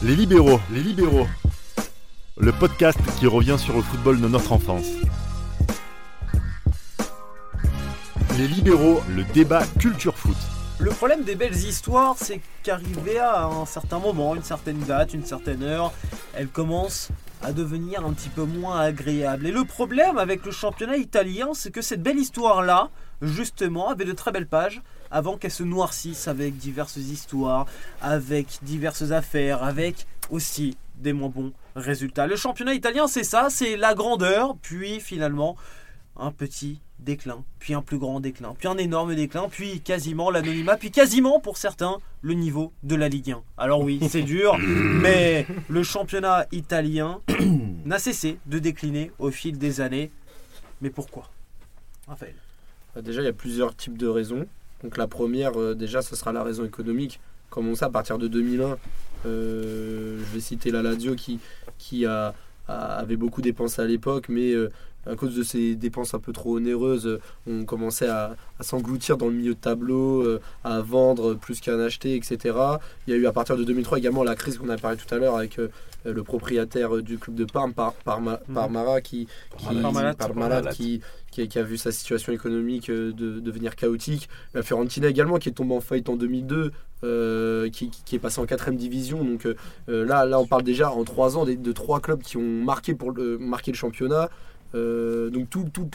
Les libéraux, les libéraux. Le podcast qui revient sur le football de notre enfance. Les libéraux, le débat culture foot. Le problème des belles histoires, c'est qu'arrivé à un certain moment, une certaine date, une certaine heure, elles commencent à devenir un petit peu moins agréables. Et le problème avec le championnat italien, c'est que cette belle histoire-là, justement, avait de très belles pages avant qu'elle se noircisse avec diverses histoires, avec diverses affaires, avec aussi des moins bons résultats. Le championnat italien, c'est ça, c'est la grandeur, puis finalement un petit déclin, puis un plus grand déclin, puis un énorme déclin, puis quasiment l'anonymat, puis quasiment pour certains le niveau de la Ligue 1. Alors oui, c'est dur, mais le championnat italien n'a cessé de décliner au fil des années. Mais pourquoi? Raphaël Bah, Déjà, il y a plusieurs types de raisons. Donc la première, euh, déjà, ce sera la raison économique. Comme on sait, à partir de 2001, euh, je vais citer la Lazio qui, qui a, avait beaucoup dépensé à l'époque, mais euh, à cause de ces dépenses un peu trop onéreuses, euh, on commençait à, à s'engloutir dans le milieu de tableau, euh, à vendre plus qu'à en acheter, etc. Il y a eu à partir de 2003 également la crise qu'on a parlé tout à l'heure avec euh, le propriétaire du club de Parme, Par, Parma- Mhm. Parmara, qui, qui, qui, qui, a, vu sa situation économique de, devenir chaotique. La Fiorentina également, qui est tombée en faillite en 2002, euh, qui, qui- est passée en 4 division. Donc euh, là, là, on parle déjà en 3 ans des- de, trois clubs qui ont marqué, pour le, marqué le championnat. Euh, donc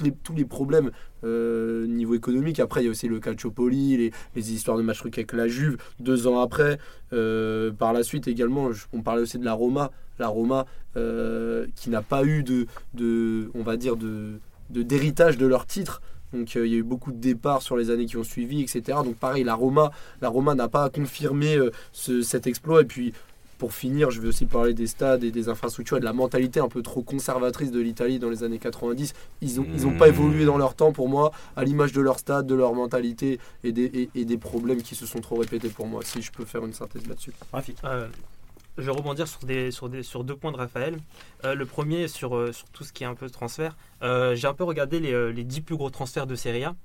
les, tous les problèmes euh, niveau économique. Après, il y a aussi le Calciopoli, les, les histoires de match truc avec la Juve. Deux ans après, euh, par la suite également, on parlait aussi de la Roma. La Roma euh, qui n'a pas eu de, de, on va dire, de d'héritage de, leur titre. Donc il y a eu beaucoup de départs sur les années qui ont suivi, etc. Donc pareil, la Roma, la Roma n'a pas confirmé ce- cet exploit. Et puis pour finir, je vais aussi parler des stades et des infrastructures et de la mentalité un peu trop conservatrice de l'Italie dans les années 90. Ils n'ont ils ont pas Mmh. évolué dans leur temps pour moi, à l'image de leur stade, de leur mentalité et des, et- et des problèmes qui se sont trop répétés pour moi, si je peux faire une synthèse là-dessus. Rafik. Euh, je vais rebondir sur, des, sur, des, sur deux points de Raphaël. Euh, le premier, sur, euh, sur tout ce qui est un peu transfert. Euh, j'ai un peu regardé les, euh, les 10 plus gros transferts de Serie A.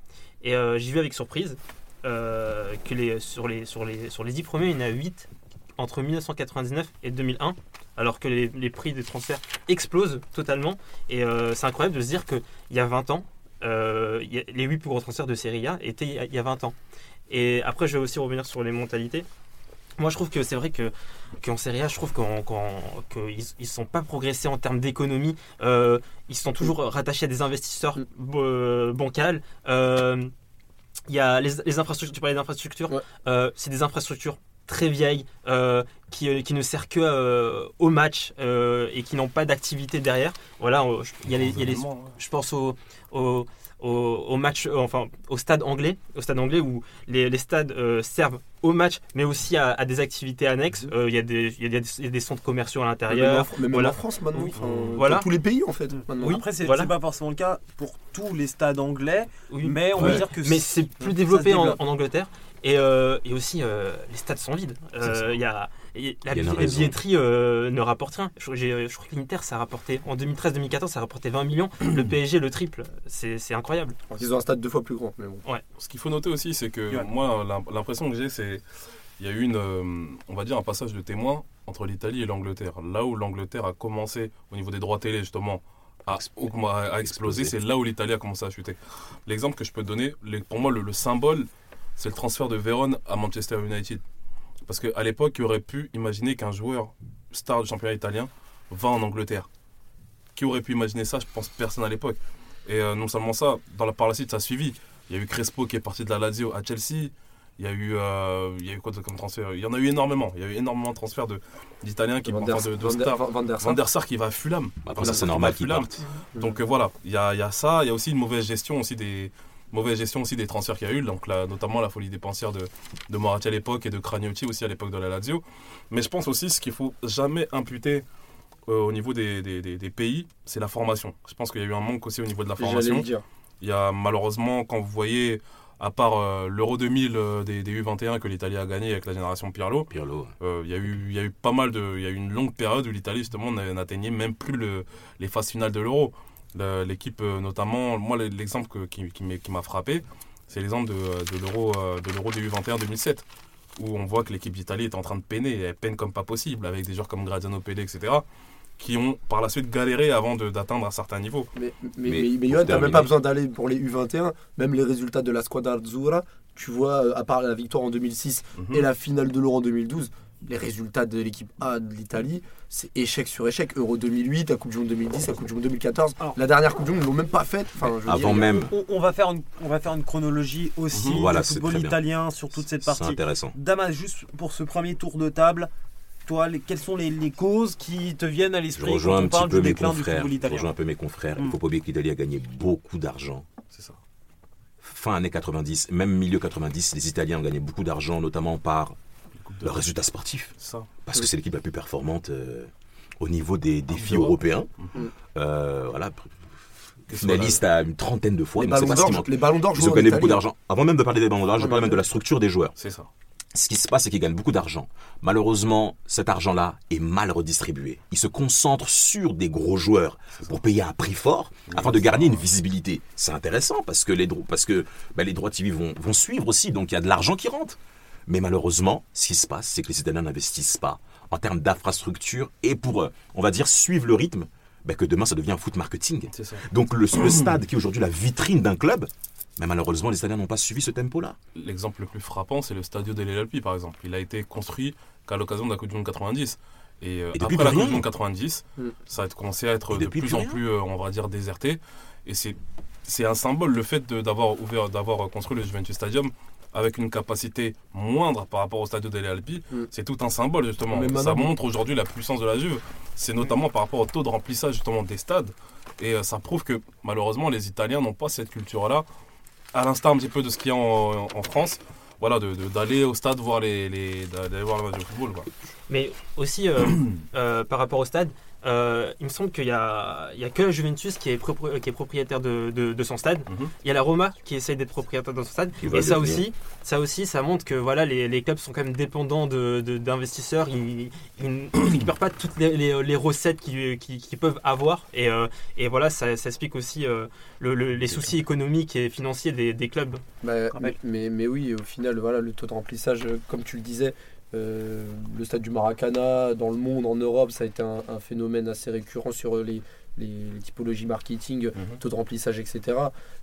Et euh, j'ai vu avec surprise euh, que les, sur, les, sur, les, sur les 10 premiers, il y en a 8 entre 1999 et 2001. Alors que les, les prix des transferts explosent totalement. Et euh, c'est incroyable de se dire qu'il y a 20 ans, euh, il y a- les 8 plus gros transferts de Serie A étaient il y a- il y a 20 ans. Et après, je vais aussi revenir sur les mentalités. Moi, je trouve que c'est vrai que qu'en Serie A, je trouve qu'en- qu'en- qu'ils ne sont pas progressés en termes d'économie. Euh, ils sont toujours rattachés à des investisseurs bancals. Il y a les, les infrastructures, tu parlais d'infrastructures, Ouais. C'est des infrastructures très vieilles euh, qui, euh, qui ne servent que euh, au match euh, et qui n'ont pas d'activité derrière. Voilà, euh, je- il y a les, y a les- je pense au, au, au, au match, euh, enfin au stade anglais, au stade anglais où les, les stades euh, servent au match, mais aussi à, à des activités annexes. Euh, Il y, a des- il y, a des- il y a des centres commerciaux à l'intérieur. en, même voilà. en France maintenant, Oui. enfin, Voilà. dans tous les pays en fait. Maintenant. Oui, Après, c'est voilà. pas forcément le cas pour tous les stades anglais, Oui. mais on Ouais. va dire que Mais c'est plus développé en Angleterre. Et, euh, et aussi, euh, les stades sont vides. Euh, Il y a, y a- la, y a billetterie euh, ne rapporte rien. Je, j'ai- je crois que l'Inter, ça a rapporté, en 2013-2014, ça a rapporté 20 millions. Le PSG, le triple. C'est c'est incroyable. Alors qu'ils ont un stade deux fois plus grand. Mais bon. Ce qu'il faut noter aussi, c'est que moi, l'im- l'impression que j'ai, c'est il y a eu une, euh, on va dire, un passage de témoin entre l'Italie et l'Angleterre. Là où l'Angleterre a commencé, au niveau des droits télé, justement, à, à exploser, c'est là où l'Italie a commencé à chuter. L'exemple que je peux te donner, les- pour moi, le, le symbole, c'est le transfert de Vérone à Manchester United. Parce qu'à l'époque, il aurait pu imaginer qu'un joueur star du championnat italien va en Angleterre. Qui aurait pu imaginer ça Je pense personne à l'époque. Et euh, non seulement ça, dans la, par la suite, ça a suivi. Il y a eu Crespo qui est parti de la Lazio à Chelsea. Il y a eu, euh, il y a eu quoi comme transfert? Il y en a eu énormément. Il y a eu énormément de transferts de- d'Italiens qui Van enfin, de, de Van der- stars. Van der Sar. Van der Sar qui va à Fulham. Après, Van ça, der c'est qui normal qu'il parte. Donc euh, voilà, il y a, il y a ça. Il y a aussi une mauvaise gestion aussi des mauvaise gestion aussi des transferts qu'il y a eu. Donc là, notamment la folie dépensière de, de Moratti à l'époque et de Cragnotti aussi à l'époque de la Lazio. Mais je pense aussi ce qu'il faut jamais imputer euh, au niveau des, des- des- des pays, c'est la formation. Je pense qu'il y a eu un manque aussi au niveau de la formation. Il y a malheureusement, quand vous voyez, à part euh, l'Euro 2000 euh, des, des U21 que l'Italie a gagné avec la génération Pirlo, Pirlo. euh, il y, a eu- il y a eu pas mal de. Il y a eu une longue période où l'Italie, justement, n'a- n'atteignait même plus le- les phases finales de l'Euro. L'équipe, euh, notamment, moi, l'exemple qui, m'a frappé, c'est l'exemple de, de l'Euro euh, de l'Euro des U21 2007. où on voit que l'équipe d'Italie est en train de peiner, elle peine comme pas possible, avec des joueurs comme Graziano Pelle, etc., qui ont par la suite galéré avant de- d'atteindre un certain niveau. Mais, mais, Mais mais, mais pour Johan, t'as même pas besoin d'aller pour les U21. Même les résultats de la Squadra Azzurra, tu vois, euh, à part la victoire en 2006 Mhm. et la finale de l'Euro en 2012, les résultats de l'équipe A de l'Italie, c'est échec sur échec. Euro 2008, la Coupe du Monde 2010, la Coupe du Monde 2014. Alors- la dernière Coupe du Monde, ils l'ont même pas faite. Enfin, je Avant dire, même, On, on va faire une, on va faire une chronologie aussi Mhm. Voilà, du c'est football italien sur toute cette c'est partie. intéressant. Damas, juste pour ce premier tour de table, toi, les- quelles sont les, les causes qui te viennent à Je l'esprit quand rejoins on un parle petit peu du mes confrères. football Je rejoins un peu mes confrères. Il Mm. faut pas oublier que l'Italie a gagné beaucoup d'argent. C'est ça. Fin années 90, même milieu 90, les Italiens ont gagné beaucoup d'argent, notamment par Les coupes de- leurs résultats sportifs. C'est ça. Parce que c'est l'équipe la plus performante euh, au niveau des défis Europe. européens. Mhm. Euh, voilà, finaliste à une trentaine de fois. les ballons d'or, manque. les ballons d'or Ils ont gagné beaucoup d'argent. Avant même de parler des ballons d'or, je parle même de la structure des joueurs. C'est ça. Ce qui se passe, c'est qu'ils gagnent beaucoup d'argent. Malheureusement, cet argent-là est mal redistribué. Ils se concentrent sur des gros joueurs pour payer à un prix fort afin de garder une visibilité. C'est intéressant parce que les, dro- parce que, bah, les droits TV vont, vont suivre aussi, donc il y a de l'argent qui rentre. Mais malheureusement, ce qui se passe, c'est que les Italiens n'investissent pas en termes d'infrastructure et pour, euh, on va dire, suivre le rythme, bah, que demain ça devient un foot marketing. Donc le, le stade qui est aujourd'hui la vitrine d'un club, mais malheureusement les Italiens n'ont pas suivi ce tempo-là. L'exemple le plus frappant, c'est le Stadio dell'Alpi, par exemple. Il a été construit qu'à l'occasion de la Coupe du Monde 90. Et, euh, Et depuis après la Coupe du Monde 90, Mm. ça a commencé à être Et de plus plus en plus, euh, on va dire, déserté. Et c'est c'est un symbole, le fait de- d'avoir ouvert, d'avoir construit le Juventus Stadium avec une capacité moindre par rapport au Stadio dell'Alpi. Mm. C'est tout un symbole, justement. Mais ça montre aujourd'hui la puissance de la Juve. C'est notamment par rapport au taux de remplissage, justement, des stades. Et euh, ça prouve que, malheureusement, les Italiens n'ont pas cette culture-là à l'instar un petit peu de ce qu'il y a en, en France, voilà, de- de- d'aller au stade voir les, les- d'aller voir le match de football. Quoi. Mais aussi, euh, euh, par rapport au stade, euh, il me semble qu'il y a, a que la Juventus qui est, propri- qui est propriétaire de, de- de son stade. Mhm. Il y a la Roma qui essaye d'être propriétaire de son stade. Qui Et ça aussi, ça aussi, ça montre que voilà, les, les clubs sont quand même dépendants de- de- d'investisseurs. ils ils ne récupèrent pas toutes les, les- les recettes qu'ils peuvent avoir. Et, euh, et voilà, ça, ça explique aussi euh, le- le- les soucis économiques et financiers des, des clubs. Bah, mais, mais oui, au final, voilà, le taux de remplissage, comme tu le disais, euh, le stade du Maracana, dans le monde, en Europe, ça a été un, un phénomène assez récurrent sur les, les, les typologies marketing, Mhm. taux de remplissage, etc.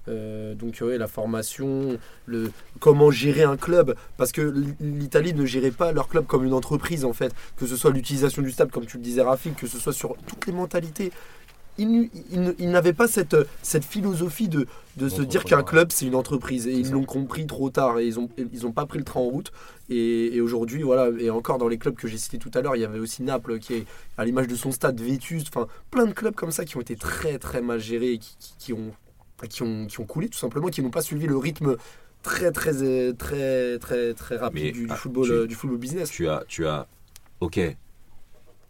Euh, donc, ouais, la formation, le, comment gérer un club, parce que l'Italie ne gérait pas leur club comme une entreprise, en fait, que ce soit l'utilisation du stade, comme tu le disais, Rafik, que ce soit sur toutes les mentalités. Ils, n'avaient pas cette, cette philosophie de, de se dire qu'un club c'est une entreprise. Et ils l'ont compris trop tard et ils ont ils ont pas pris le train en route. Et, et aujourd'hui voilà et encore dans les clubs que j'ai cités tout à l'heure il y avait aussi Naples qui est à l'image de son stade vétuste. Enfin plein de clubs comme ça qui ont été très très mal gérés et qui, qui- qui ont qui ont qui ont coulé tout simplement qui n'ont pas suivi le rythme très très très très très rapide Mais, du, du ah, football tu- euh, du football business. Tu as, tu as, ok,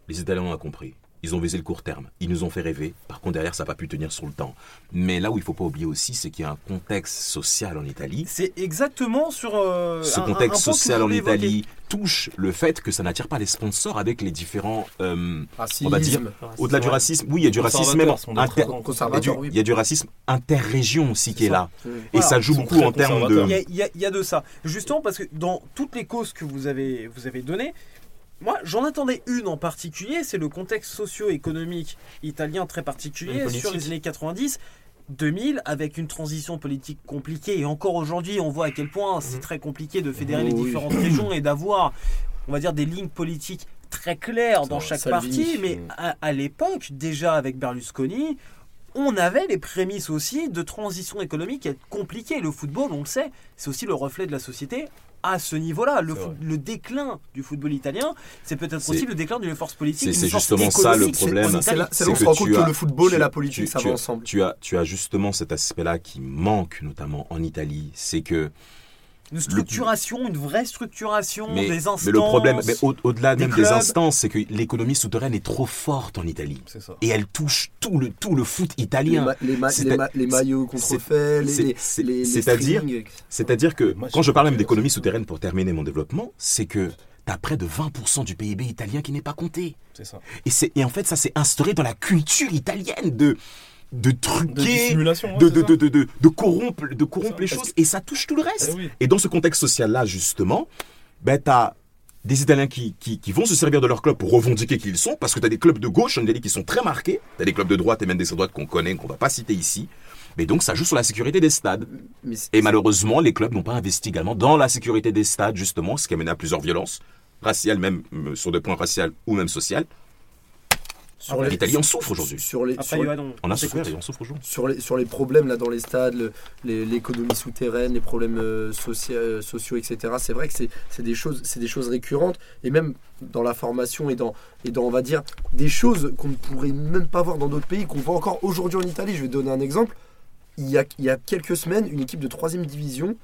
les Italiens ont compris. Ils ont visé le court terme. Ils nous ont fait rêver. Par contre, derrière, ça n'a pas pu tenir sur le temps. Mais là où il ne faut pas oublier aussi, c'est qu'il y a un contexte social en Italie. C'est exactement sur euh, Ce un- contexte un social en. Italie touche le fait que ça n'attire pas les sponsors avec les différents. euh, racisme on va dire, Au-delà du racisme, oui, il y a du racisme même inter- très- il y a du- oui il y a du racisme interrégion aussi qui est là. Et Voilà. ça joue beaucoup en termes de. y a- il y a de ça. Justement parce que dans toutes les causes que vous avez, vous avez données, moi j'en attendais une en particulier, c'est le contexte socio-économique italien très particulier sur les années 90. 2000 avec une transition politique compliquée et encore aujourd'hui on voit à quel point c'est Mhm. très compliqué de fédérer Oh les oui. différentes régions et d'avoir on va dire des lignes politiques très claires dans chaque parti mais à, à l'époque déjà avec Berlusconi on avait les prémices aussi de transition économique qui est compliquée. Le football, on le sait, c'est aussi le reflet de la société à ce niveau-là. Le, déclin du football italien, c'est peut-être aussi le déclin d'une force politique. c'est- justement ça, le problème. c'est là, où on que se rend tu compte que as- le football tu- et la politique tu- ça tu- va ensemble Tu as, tu as justement cet aspect-là qui manque notamment en Italie, c'est que Une structuration, une vraie structuration mais, des instances. mais le problème, mais au- au-delà des même des instances, c'est que l'économie souterraine est trop forte en Italie ça. et elle touche tout le tout le foot les, italien. ma- les, ma- les ma- les maillots contrefaits les, c'est- les, c'est- les- les c'est-à-dire-. C'est-à-dire que Moi, quand je parle même d'économie souterraine pour terminer mon développement, c'est que tu as près de 20% du PIB italien qui n'est pas compté. C'est ça. Et en fait, ça s'est instauré dans la culture italienne de, de truquer, ouais, de, de, de, de, de- de corrompre, de corrompre Ça, les choses, et ça touche tout le reste. Eh oui. Et dans ce contexte social-là, justement, ben, tu as des Italiens qui, qui, qui vont se servir de leur club pour revendiquer qui ils sont, parce que tu as des clubs de gauche en Italie qui sont très marqués, tu as des clubs de droite et même des droites qu'on connaît, qu'on va pas citer ici. Mais donc ça joue sur la sécurité des stades. Et malheureusement, les clubs n'ont pas investi également dans la sécurité des stades, justement, ce qui a mené à plusieurs violences, raciales même, euh, sur des points raciales ou même sociales. Sur les- L'Italie en souffre aujourd'hui. Sur les, Après, sur, Johan, on, On a on souffert t'écoute. et on souffre aujourd'hui. sur les, sur les problèmes là dans les stades, le- les- l'économie souterraine, les problèmes euh, socia- euh, sociaux, etc. C'est vrai que c'est c'est des choses, c'est des choses récurrentes et même dans la formation et dans et dans on va dire des choses qu'on ne pourrait même pas voir dans d'autres pays qu'on voit encore aujourd'hui en Italie. Je vais donner un exemple. Il y a, il y a quelques semaines, une équipe de 3 division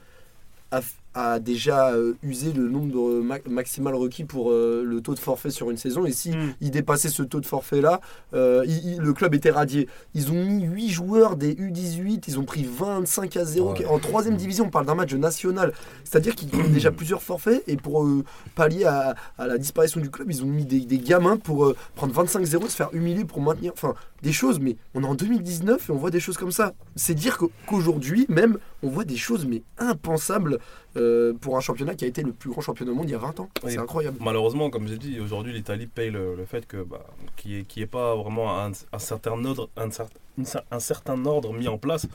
a, a déjà euh, usé le nombre ma- maximal requis pour euh, le taux de forfait sur une saison. Et si Mm. il dépassait ce taux de forfait-là, euh, le club était radié. Ils ont mis 8 joueurs des U18, ils ont pris 25 à 0. Ouais. En troisième division, on parle d'un match national. C'est-à-dire qu'ils ont déjà plusieurs forfaits et pour euh, pallier à, à la disparition du club, ils ont mis des, des gamins pour euh, prendre 25-0, se faire humilier pour maintenir. Enfin, des choses, mais on est en 2019 et on voit des choses comme ça. C'est dire qu'au- qu'aujourd'hui, même, on voit des choses, mais impensables euh, pour un championnat qui a été le plus grand championnat au monde il y a 20 ans. Oui. C'est incroyable. Malheureusement, comme j'ai dit, aujourd'hui l'Italie paye le, le fait que bah, qu'il n'y ait, qu'il y ait pas vraiment un, un certain ordre, un, certain ordre mis en place,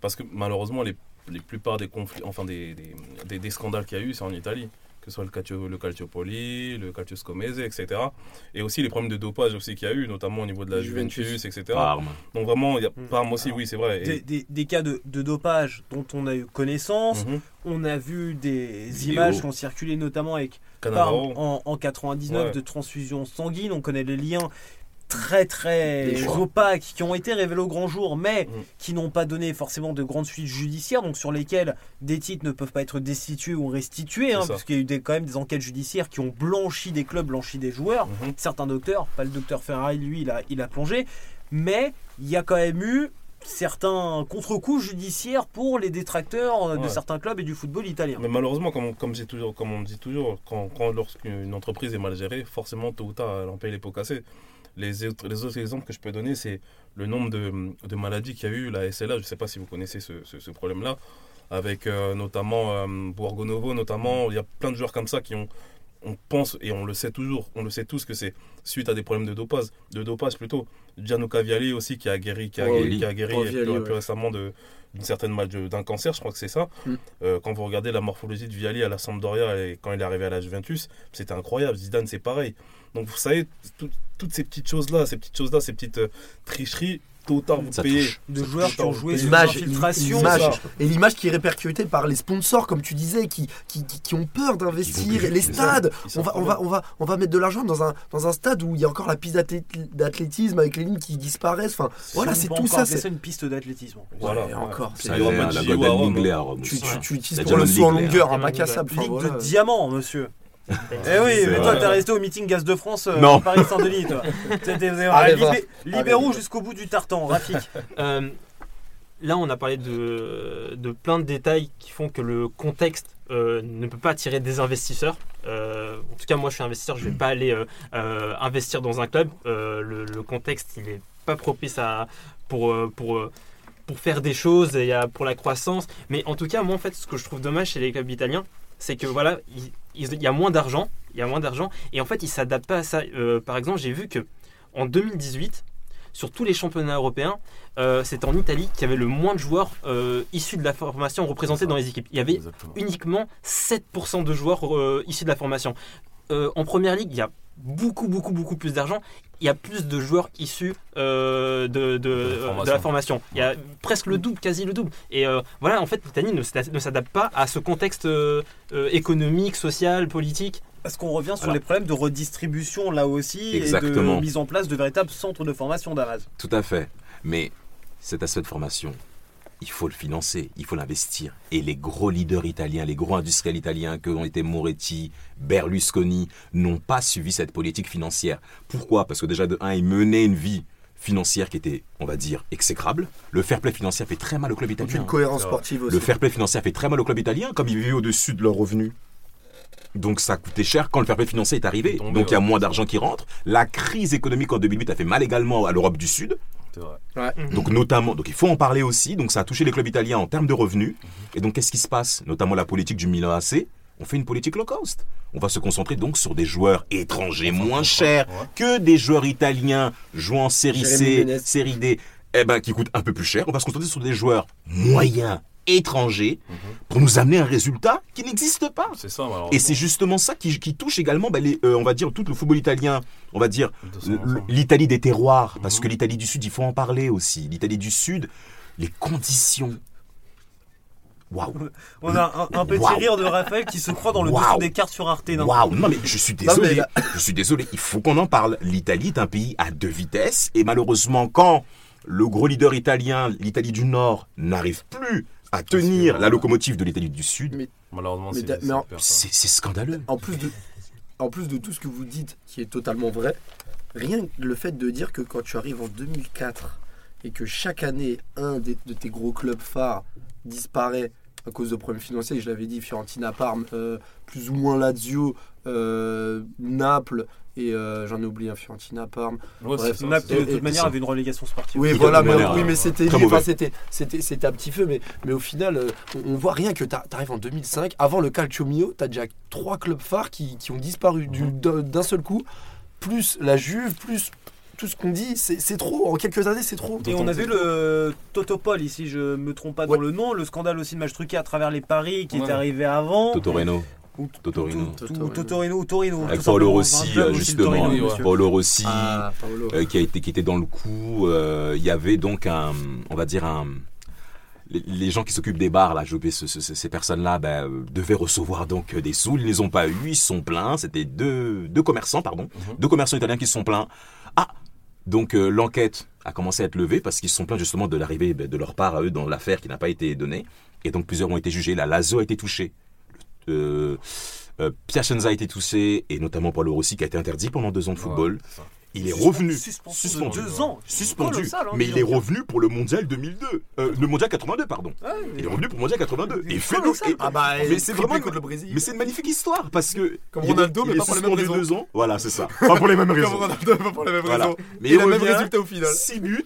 parce que malheureusement les, les plupart des conflits, enfin des, des, des- des scandales qu'il y a eu, c'est en Italie, que ce soit le Calcio, le Calciopoli, le Calcio Scomese, etc. Et aussi les problèmes de dopage aussi qu'il y a eu, notamment au niveau de la Juventus. Juventus, etc. Parme. Donc vraiment, il y a Mm. Parme aussi, oui, c'est vrai. Et- Des, des- des cas de, de dopage dont on a eu connaissance. Mhm. On a vu des Vidéo. images qui ont circulé notamment avec. Parme en, en 99 Ouais. de transfusion sanguine. On connaît les liens très très opaques qui ont été révélés au grand jour, mais Mm. qui n'ont pas donné forcément de grandes suites judiciaires, donc sur lesquelles des titres ne peuvent pas être destitués ou restitués, hein, parce qu'il y a eu des- quand même des enquêtes judiciaires qui ont blanchi des clubs, blanchi des joueurs. Mhm. Certains docteurs, pas le docteur Ferrari, lui, il a, il a plongé, mais il y a quand même eu certains contre-coups judiciaires pour les détracteurs euh, de Ouais. certains clubs et du football italien. Mais malheureusement, comme, comme, toujours, comme on dit toujours, quand, quand lorsqu'une entreprise est mal gérée, forcément, tôt ou tard, elle en paye les pots cassés. Les autres, les autres exemples que je peux donner, c'est le nombre de, de maladies qu'il y a eu, la SLA, je ne sais pas si vous connaissez ce, ce- ce problème-là, avec euh, notamment euh, Borgo Novo, notamment, il y a plein de joueurs comme ça qui ont, on pense, et on le sait toujours, on le sait tous que c'est suite à des problèmes de dopage, de dopage plutôt. Gianluca Vialli aussi qui a guéri, qui a, Oh, guéri, oui. qui a guéri Oh, plus, récemment de, d'une certaine mal- d'un cancer, je crois que c'est ça. Mm. Euh, quand vous regardez la morphologie de Vialli à la Sampdoria et quand il est arrivé à la Juventus, c'était incroyable. Zidane, c'est pareil. Donc vous savez, tout- toutes ces petites choses-là, ces petites choses-là, ces petites euh, tricheries, tôt ou tard vous Ça payez. touche. De Ça joueurs qui ont joué. L'image, ça. Et l'image qui est répercutée par les sponsors, comme tu disais, qui, qui, qui- qui ont peur d'investir. Les stades, on va, on, va, on, va, on va mettre de l'argent dans un, dans un stade où il y a encore la piste d'athléti- d'athlétisme avec les lignes qui disparaissent. Enfin, voilà, c'est tout ça. c'est- une piste d'athlétisme. Voilà, Ouais, encore. C'est la Golden à Rome Tu, utilises pour le saut en longueur, un bac à sable. Enfin, Ligue de diamant, monsieur. Eh oui, mais toi, t'es resté au meeting Gaz de France euh, Non. Paris-Saint-Denis, toi. T'étais Allez, va. libé- libéraux jusqu'au bout du tartan, Rafik. Euh, là, on a parlé de, de plein de détails qui font que le contexte euh, ne peut pas attirer des investisseurs. Euh, en tout cas, moi, je suis investisseur, je ne vais pas aller euh, euh, investir dans un club. Euh, le, le contexte, il n'est pas propice à, pour, euh, pour, euh, pour faire des choses et à- pour la croissance. Mais en tout cas, moi, en fait, ce que je trouve dommage chez les clubs italiens, c'est que voilà, il, il- y a moins d'argent, il y a moins d'argent, et en fait, ils s'adaptent pas à ça. Euh, par exemple, j'ai vu que en 2018, sur tous les championnats européens, euh, c'est en Italie qu'il y avait le moins de joueurs euh, issus de la formation représentés dans les équipes. Il y avait Exactement. uniquement 7% de joueurs issus de la formation. En première ligue, il y a beaucoup, beaucoup, beaucoup plus d'argent. Il y a plus de joueurs issus euh, de, de, euh, formation. de la formation. Il y a presque le double, quasi le double. Et euh, voilà, en fait, l'Italie ne s'ada- ne s'adapte pas à ce contexte euh, économique, social, politique. Parce qu'on revient sur les problèmes de redistribution là aussi et de mise en place de véritables centres de formation d'Araz. Tout à fait. Mais cet aspect de formation, il faut le financer, il faut l'investir. Et les gros leaders italiens, les gros industriels italiens que ont été Moretti, Berlusconi, n'ont pas suivi cette politique financière. Pourquoi? Parce que déjà, de un, ils menaient une vie financière qui était, on va dire, exécrable. Le fair play financier fait très mal au club italien. Aucune cohérence C'est vrai. sportive aussi. Le fair play financier fait très mal au club italien, comme ils vivaient au-dessus de leurs revenus. Donc ça coûtait cher quand le fair play financier est arrivé. Donc il y a moins d'argent qui rentre. La crise économique en 2008 a fait mal également à l'Europe du Sud. Vrai. Donc notamment, donc il faut en parler aussi. Donc ça a touché les clubs italiens en termes de revenus. Et donc qu'est-ce qui se passe? Notamment la politique du Milan AC. on fait une politique low cost. On va se concentrer donc sur des joueurs étrangers moins chers Ouais. que des joueurs italiens jouant en série Jérémy C, série D, eh ben, qui coûtent un peu plus cher. On va se concentrer sur des joueurs moyens étrangers Mhm. pour nous amener un résultat qui n'existe pas. C'est ça. Et c'est justement ça qui, qui touche également, bah, les, euh, on va dire, tout le football italien, on va dire, l'Italie des terroirs, parce Mhm. que l'Italie du Sud, il faut en parler aussi. L'Italie du Sud, les conditions. Waouh! On a un, un petit rire de Raphaël qui se croit dans le Waouh. dessous des cartes sur Arte. Waouh! Non, mais je suis Non, mais désolé. Je suis désolé. Il faut qu'on en parle. L'Italie est un pays à deux vitesses. Et malheureusement, quand le gros leader italien, l'Italie du Nord, n'arrive plus à tenir que- la locomotive de l'Italie du Sud, Mais- Malheureusement, c'est scandaleux. En plus de, en plus de tout ce que vous dites, qui est totalement vrai, rien que le fait de dire que quand tu arrives en 2004 et que chaque année, un de tes gros clubs phares disparaît à cause de problèmes financiers, je l'avais dit, Fiorentina, Parme, euh, plus ou moins Lazio, euh, Naples, et euh, j'en ai oublié un Fiorentina, Parme. Ouais, Bref, c'est ça, Naples, de et- toute manière, avait une relégation sportive. Oui, voilà, mais, manière, oui, mais c'était enfin, c'était, c'était, c'était un petit feu, mais, mais au final, on, on voit rien que tu arrives en 2005, avant le Calcio Mio, tu as déjà trois clubs phares qui, qui ont disparu du- Mhm. d'un seul coup, plus la Juve, plus tout ce qu'on dit, c'est, c'est trop, en quelques années, c'est trop. Et on a vu le Totopol ici, je me trompe pas dans le nom, le scandale aussi de match truqué à travers les paris qui Ouais. était arrivé avant. Totorino. Ou- Totorino. Totorino. Torino. Avec tout Paolo simplement. Rossi, euh, justement. Torino, oui, ouais. monsieur. Paolo Rossi. Ah, Paolo. euh, qui a été qui était dans le coup. euh, Il y avait donc un, on va dire un, les, gens qui s'occupent des bars là, j'ai oublié ce- ce- ce- ces personnes-là, ben, euh, devaient recevoir donc euh, des sous. Ils les ont pas eu, ils se sont plaints. C'était deux, deux commerçants, pardon, Mhm. deux commerçants italiens qui se sont plaints. Ah, donc euh, l'enquête a commencé à être levée parce qu'ils se sont plaints justement de l'arrivée ben, de leur part à eux dans l'affaire qui n'a pas été donnée. Et donc plusieurs ont été jugés. La Lazio a été touchée. Euh, euh, Piacenza a été touché et notamment Paolo Rossi qui a été interdit pendant deux ans de football. Ouais. Il est revenu. Suspendu. Suspendu. Deux ans. Suspendu. Colossal, hein, mais dis il est revenu pour le mondial 2002. Euh, le mondial 82, pardon. Ouais, Il est revenu pour le mondial 82. Il est Et fait et- Ah bah, mais c'est vraiment contre le Brésil. mais c'est une magnifique histoire parce que Comme il est- Ronaldo, il mais est pas pour les mêmes suspendu raisons. deux ans. Voilà, c'est ça. Pas pour les mêmes Comme raisons. Ronaldo, pas pour les mêmes Voilà. raisons. Mais Et il le même résultat au final. 6 buts,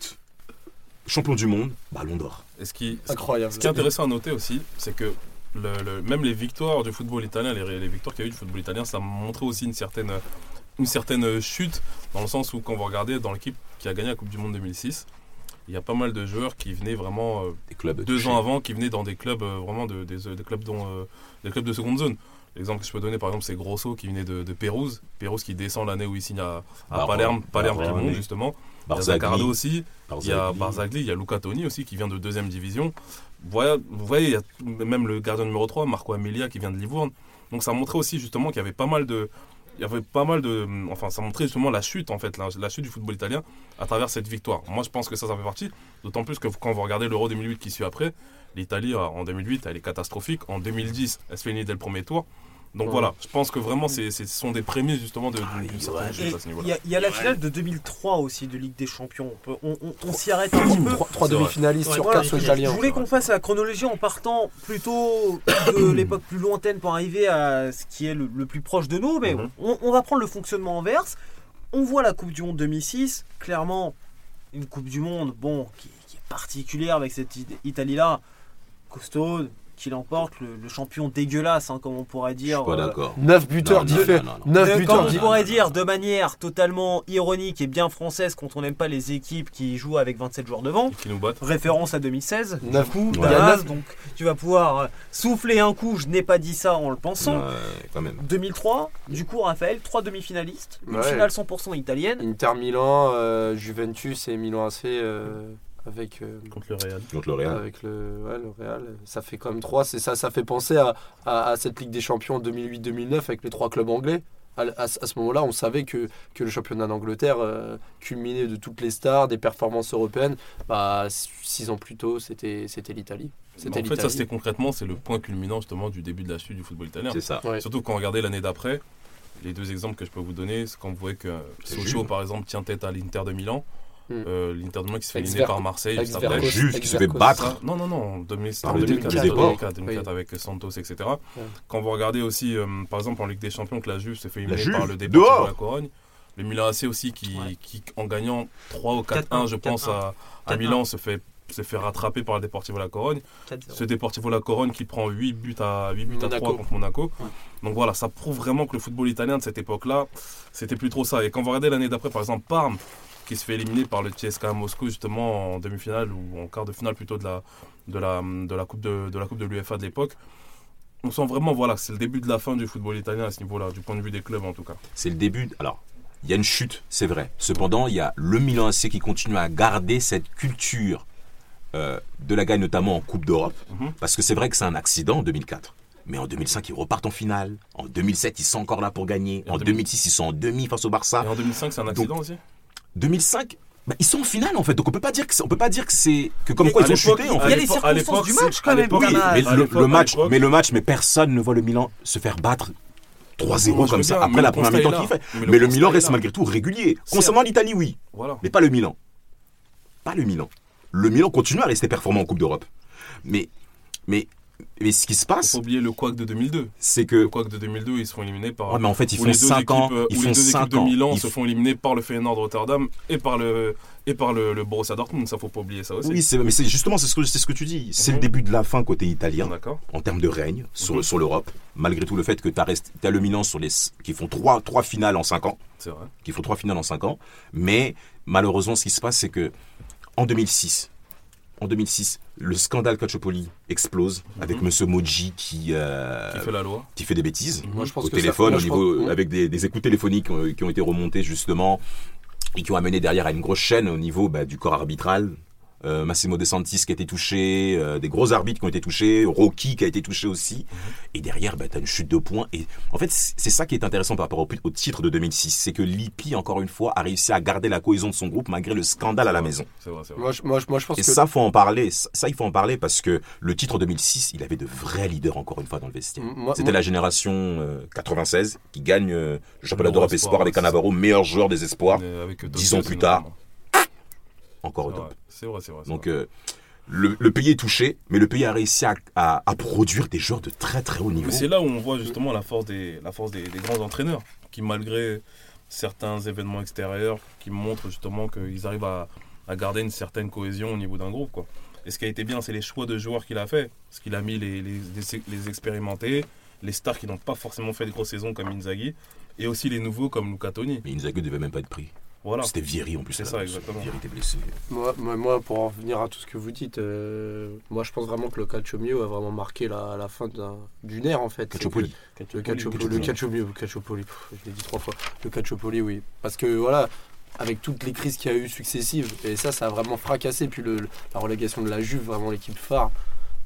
champion du monde, ballon d'or. Et ce qui, Incroyable. Ce qui est intéressant à noter aussi, c'est que le- le- même les victoires du football italien, les, les victoires qu'il y a eu du football italien, ça a montré aussi une certaine, une certaine chute, dans le sens où quand vous regardez dans l'équipe qui a gagné la Coupe du Monde 2006, il y a pas mal de joueurs qui venaient vraiment euh, Des clubs. deux touchés. ans avant, qui venaient dans des clubs euh, vraiment de, des, des clubs dont, euh, des clubs de seconde zone. L'exemple que je peux donner par exemple c'est Grosso qui venait de, de Pérouse, Pérouse qui descend l'année où il signe à, à Baron, Palerme, Palerme qui monte justement. Il y a Zaccardo Barzagli. aussi, il y a Barzagli. Barzagli, il y a Luca Toni aussi qui vient de deuxième division. Voilà, vous voyez, il y a même le gardien numéro 3, Marco Amelia, qui vient de Livourne. Donc ça montrait aussi justement qu'il y avait pas mal de. Il y avait pas mal de. Enfin, ça montrait justement la chute, en fait, la, chute du football italien à travers cette victoire. Moi, je pense que ça, ça fait partie. D'autant plus que quand vous regardez l'Euro 2008 qui suit après, l'Italie, euh, en 2008, elle est catastrophique. En 2010, elle se fait éliminer dès le premier tour. Donc Ouais. voilà, je pense que vraiment, c'est- c'est- ce sont des prémices justement de- Ah, d'une ouais. certaine Et chute à ce Il niveau-là. y, a- il y a la finale de 2003 aussi de Ligue des Champions. On, peut- on- on- on s'y arrête un petit peu. Trois, demi-finalistes Ouais, sur voilà, quatre sont je- Je italiens. voulais qu'on fasse la chronologie en partant plutôt de l'époque plus lointaine pour arriver à ce qui est le, le plus proche de nous. Mais Mhm. on, on va prendre le fonctionnement inverse. On voit la Coupe du Monde 2006. Clairement, une Coupe du Monde bon, qui, qui est particulière avec cette It- Italie-là. Costaud, qui l'emporte. Le, le champion dégueulasse, hein, comme on pourrait Je dire. suis pas euh, d'accord. 9 buteurs différents. non, non, non. 9 de- buteurs comme on pourrait dire de manière totalement ironique et bien française quand on n'aime pas les équipes qui jouent avec 27 joueurs devant. Et qui nous battent. Référence à 2016. Neuf coups. Ouais. Donc tu vas pouvoir euh, souffler un coup, je n'ai pas dit ça en le pensant. Ouais, quand même. 2003, du coup Raphaël, trois demi-finalistes, une Ouais. finale 100% italienne. Inter Milan, euh, Juventus et Milan AC euh, avec, euh, Contre le Real. Contre le Real. avec le, ouais, le Real. Ça fait quand même 3. Ça, ça fait penser à, à, à cette Ligue des Champions 2008-2009 avec les trois clubs anglais. À, à- à ce moment-là, on savait que, que le championnat d'Angleterre, euh, culminé de toutes les stars, des performances européennes, bah, six ans plus tôt, c'était c'était l'Italie. En fait, ça, c'était concrètement, c'est le point culminant justement du début de la chute du football italien. C'est ça. Ouais. Surtout quand vous regardez l'année d'après, les deux exemples que je peux vous donner, c'est quand vous voyez que C'est Sochaux, par exemple, tient tête à l'Inter de Milan. Mm. Euh, L'Inter de Milan qui se fait éliminer par Marseille juste après. Juve qui se fait battre. Non, non, non, en 2000 c'était Ah, en en 2004, 2004, 2004, 2004 oui. avec Santos, etc. Ouais. Quand vous regardez aussi, euh, par exemple, en Ligue des Champions, que la Juve se fait éliminer par le Deportivo dehors. de la Corogne. Le Milan AC aussi, qui, Ouais. qui, en gagnant 3 ou 4-1, 4-1, je pense, à, à 4-1. Milan, se fait se fait rattraper par le Deportivo La Corogne. 4-0. Ce Deportivo La Corogne qui prend 8 buts à, 8 buts à Monaco. 3 contre Monaco. Ouais. Donc voilà, ça prouve vraiment que le football italien de cette époque-là, c'était plus trop ça. Et quand on va regarder l'année d'après, par exemple, Parme, qui se fait éliminer par le CSKA Moscou justement en demi-finale ou en quart de finale plutôt de la, de la, de la Coupe de, de la Coupe de l'UEFA de l'époque. On sent vraiment, voilà, c'est le début de la fin du football italien à ce niveau-là, du point de vue des clubs en tout cas. C'est le début. Alors, il y a une chute, c'est vrai. Cependant, il y a le Milan AC qui continue à garder cette culture euh, de la gagne, notamment en Coupe d'Europe. Mhm. Parce que c'est vrai que c'est un accident en 2004. Mais en 2005, ils repartent en finale. En 2007, ils sont encore là pour gagner. Et En en 2006, ils sont en demi face au Barça. Et en 2005, c'est un accident aussi? 2005, bah, ils sont en finale en fait. Donc on peut pas dire que on peut pas dire que c'est que comme quoi ils ont chuté en à Il y a fait. les circonstances du match, quand même, Oui, mais le, match, mais le match, mais personne ne voit le Milan se faire battre 3-0 Moi, je comme ça bien, après la première mi-temps qu'il fait. Mais Mais le Milan est reste là. malgré tout régulier. Concernant l'Italie, oui, Voilà. mais pas le Milan. Pas le Milan. Le Milan continue à rester performant en Coupe d'Europe. Mais, mais, mais ce qui se Faut passe, pas oublier le Quack de 2002. c'est Le que Quack de 2002, ils se font éliminer par. ouais, mais en fait ils font les deux 5 ans, euh, ils font les deux 5 équipes de ans. Milan Ils se font- éliminer par le Feyenoord Rotterdam et par le et par le, le Borussia Dortmund. Ça faut pas oublier ça aussi. Oui, mais c'est justement c'est ce que c'est ce que tu dis. C'est Mhm. le début de la fin côté italien. En termes de règne sur, Mhm. sur l'Europe, malgré tout le fait que tu as, le Milan sur les, qui font trois, trois finales en 5 ans, C'est vrai. qui font trois finales en 5 ans, mais malheureusement ce qui se passe c'est que en 2006, en 2006, le scandale Calciopoli explose avec Mhm. Monsieur Moji qui, euh, Qui fait la loi qui fait des bêtises Moi, je pense au que ça- téléphone, moi, au niveau, pense- avec des, des écoutes téléphoniques qui ont été remontées justement et qui ont amené derrière à une grosse chaîne au niveau bah, du corps arbitral. Euh, Massimo De Santis qui a été touché, euh, des gros arbitres qui ont été touchés, Rocky qui a été touché aussi. Et derrière, bah, tu as une chute de points. Et en fait, c'est ça qui est intéressant par rapport au, au titre de 2006. C'est que Lippi, encore une fois, a réussi à garder la cohésion de son groupe malgré le scandale à la maison. C'est vrai, c'est vrai. Moi, je, moi, je- moi, je pense Et que ça, faut en parler. Ça, ça, il faut en parler parce que le titre 2006, il avait de vrais leaders, encore une fois, dans le vestiaire. C'était moi- la génération euh, 96 qui gagne euh, le championnat d'Europe Espoir, avec. Cannavaro, meilleur joueur des espoirs, dix ans plus tard. Encore au top. C'est vrai, c'est vrai. Donc vrai. euh, le, le pays est touché, mais le pays a réussi à, à- à produire des joueurs de très très haut niveau. C'est là où on voit justement la force des, la force des, des grands entraîneurs, qui malgré certains événements extérieurs, qui montrent justement qu'ils arrivent à, à garder une certaine cohésion au niveau d'un groupe. Quoi. Et ce qui a été bien, c'est les choix de joueurs qu'il a fait. Parce qu'il a mis les, les, les- les expérimentés, les stars qui n'ont pas forcément fait de grosses saisons comme Inzaghi, et aussi les nouveaux comme Luca Toni. Mais Inzaghi devait même pas être pris. Voilà. C'était Vieri en plus. C'est ça, exactement. Vieri était blessé. Moi, moi, moi, pour en revenir à tout ce que vous dites, euh, moi je pense vraiment que le Calcio Mio a vraiment marqué la, la fin d'un- d'une ère en fait. Calciopoli. Le Calcio, Calciopoli. le Calciopoli, pff, je l'ai dit trois fois. Le Calciopoli, oui. Parce que voilà, avec toutes les crises qu'il y a eu successives, et ça, ça a vraiment fracassé. Puis le, la relégation de la Juve, vraiment l'équipe phare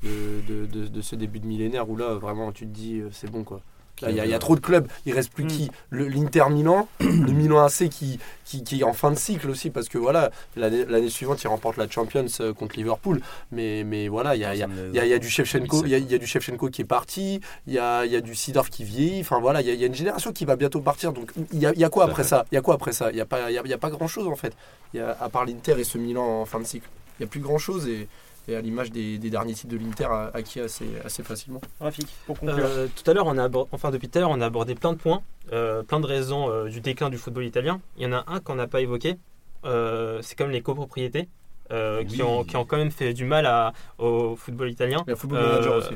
de, de, de- de ce début de millénaire où là, vraiment, tu te dis, euh, c'est bon quoi. Il y, a- il y a trop de clubs. Il reste plus Mm. qui L'Inter Milan, le Milan AC qui, qui, qui est en fin de cycle aussi parce que voilà, l'année l'année suivante, il remporte la Champions euh, contre Liverpool. Mais, mais voilà, il y a, il y a- il y a, il y a du Shevchenko, il y a, il y a du Shevchenko qui est parti, il y a, il y a du Sidorf qui vieillit. Enfin voilà, il y, a, il y a une génération qui va bientôt partir. Donc il y a, il y a quoi après ça Il y a quoi après ça Il y a pas, il y a, il y a pas grand chose en fait. Il y a, à part l'Inter et ce Milan en fin de cycle, il y a plus grand chose et, et à l'image des, des derniers titres de l'Inter acquis assez, assez facilement. Rafik, pour conclure. Euh, tout à l'heure, on a abordé, enfin depuis tout à l'heure, on a abordé plein de points, euh, plein de raisons euh, du déclin du football italien. Il y en a un qu'on n'a pas évoqué, euh, c'est comme les copropriétés, euh, qui, ont, qui ont quand même fait du mal à- au football italien. A Football Euh, Manager aussi.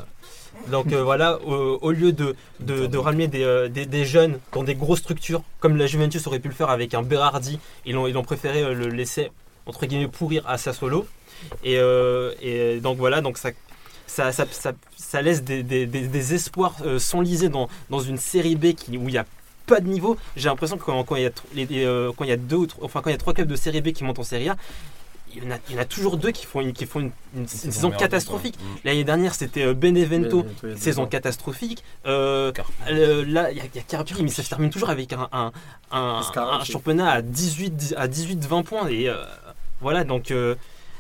Donc euh, voilà, au, au lieu de, de, de ramener des, des, des jeunes dans des grosses structures, comme la Juventus aurait pu le faire avec un Berardi, ils ont, ils ont préféré le laisser entre guillemets pourrir à Sassuolo. Et, euh, et donc voilà, donc ça, ça, ça, ça, ça laisse des, des, des, des espoirs euh, s'enliser dans, dans une série B qui, où il n'y a pas de niveau. J'ai l'impression que quand, quand il y a les, euh, quand il y a deux ou trois- enfin quand il y a trois clubs de série B qui montent en série A, il y en a, il y en a toujours deux qui font une, qui font une, une- une saison catastrophique. Mm. L'année dernière, c'était euh, Benevento, saison catastrophique. Euh, là, il y a, a mais ça se termine toujours avec un, un, un- Pescara un aussi. championnat à 18, à 18-20 points. Et euh, voilà, donc euh,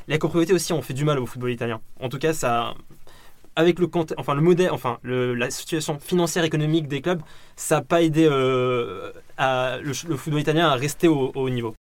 la aussi ont fait du mal au football italien. En tout cas, ça, avec le, enfin, le modèle, enfin, la situation financière économique des clubs, ça n'a pas aidé euh, le, football italien à rester au haut niveau.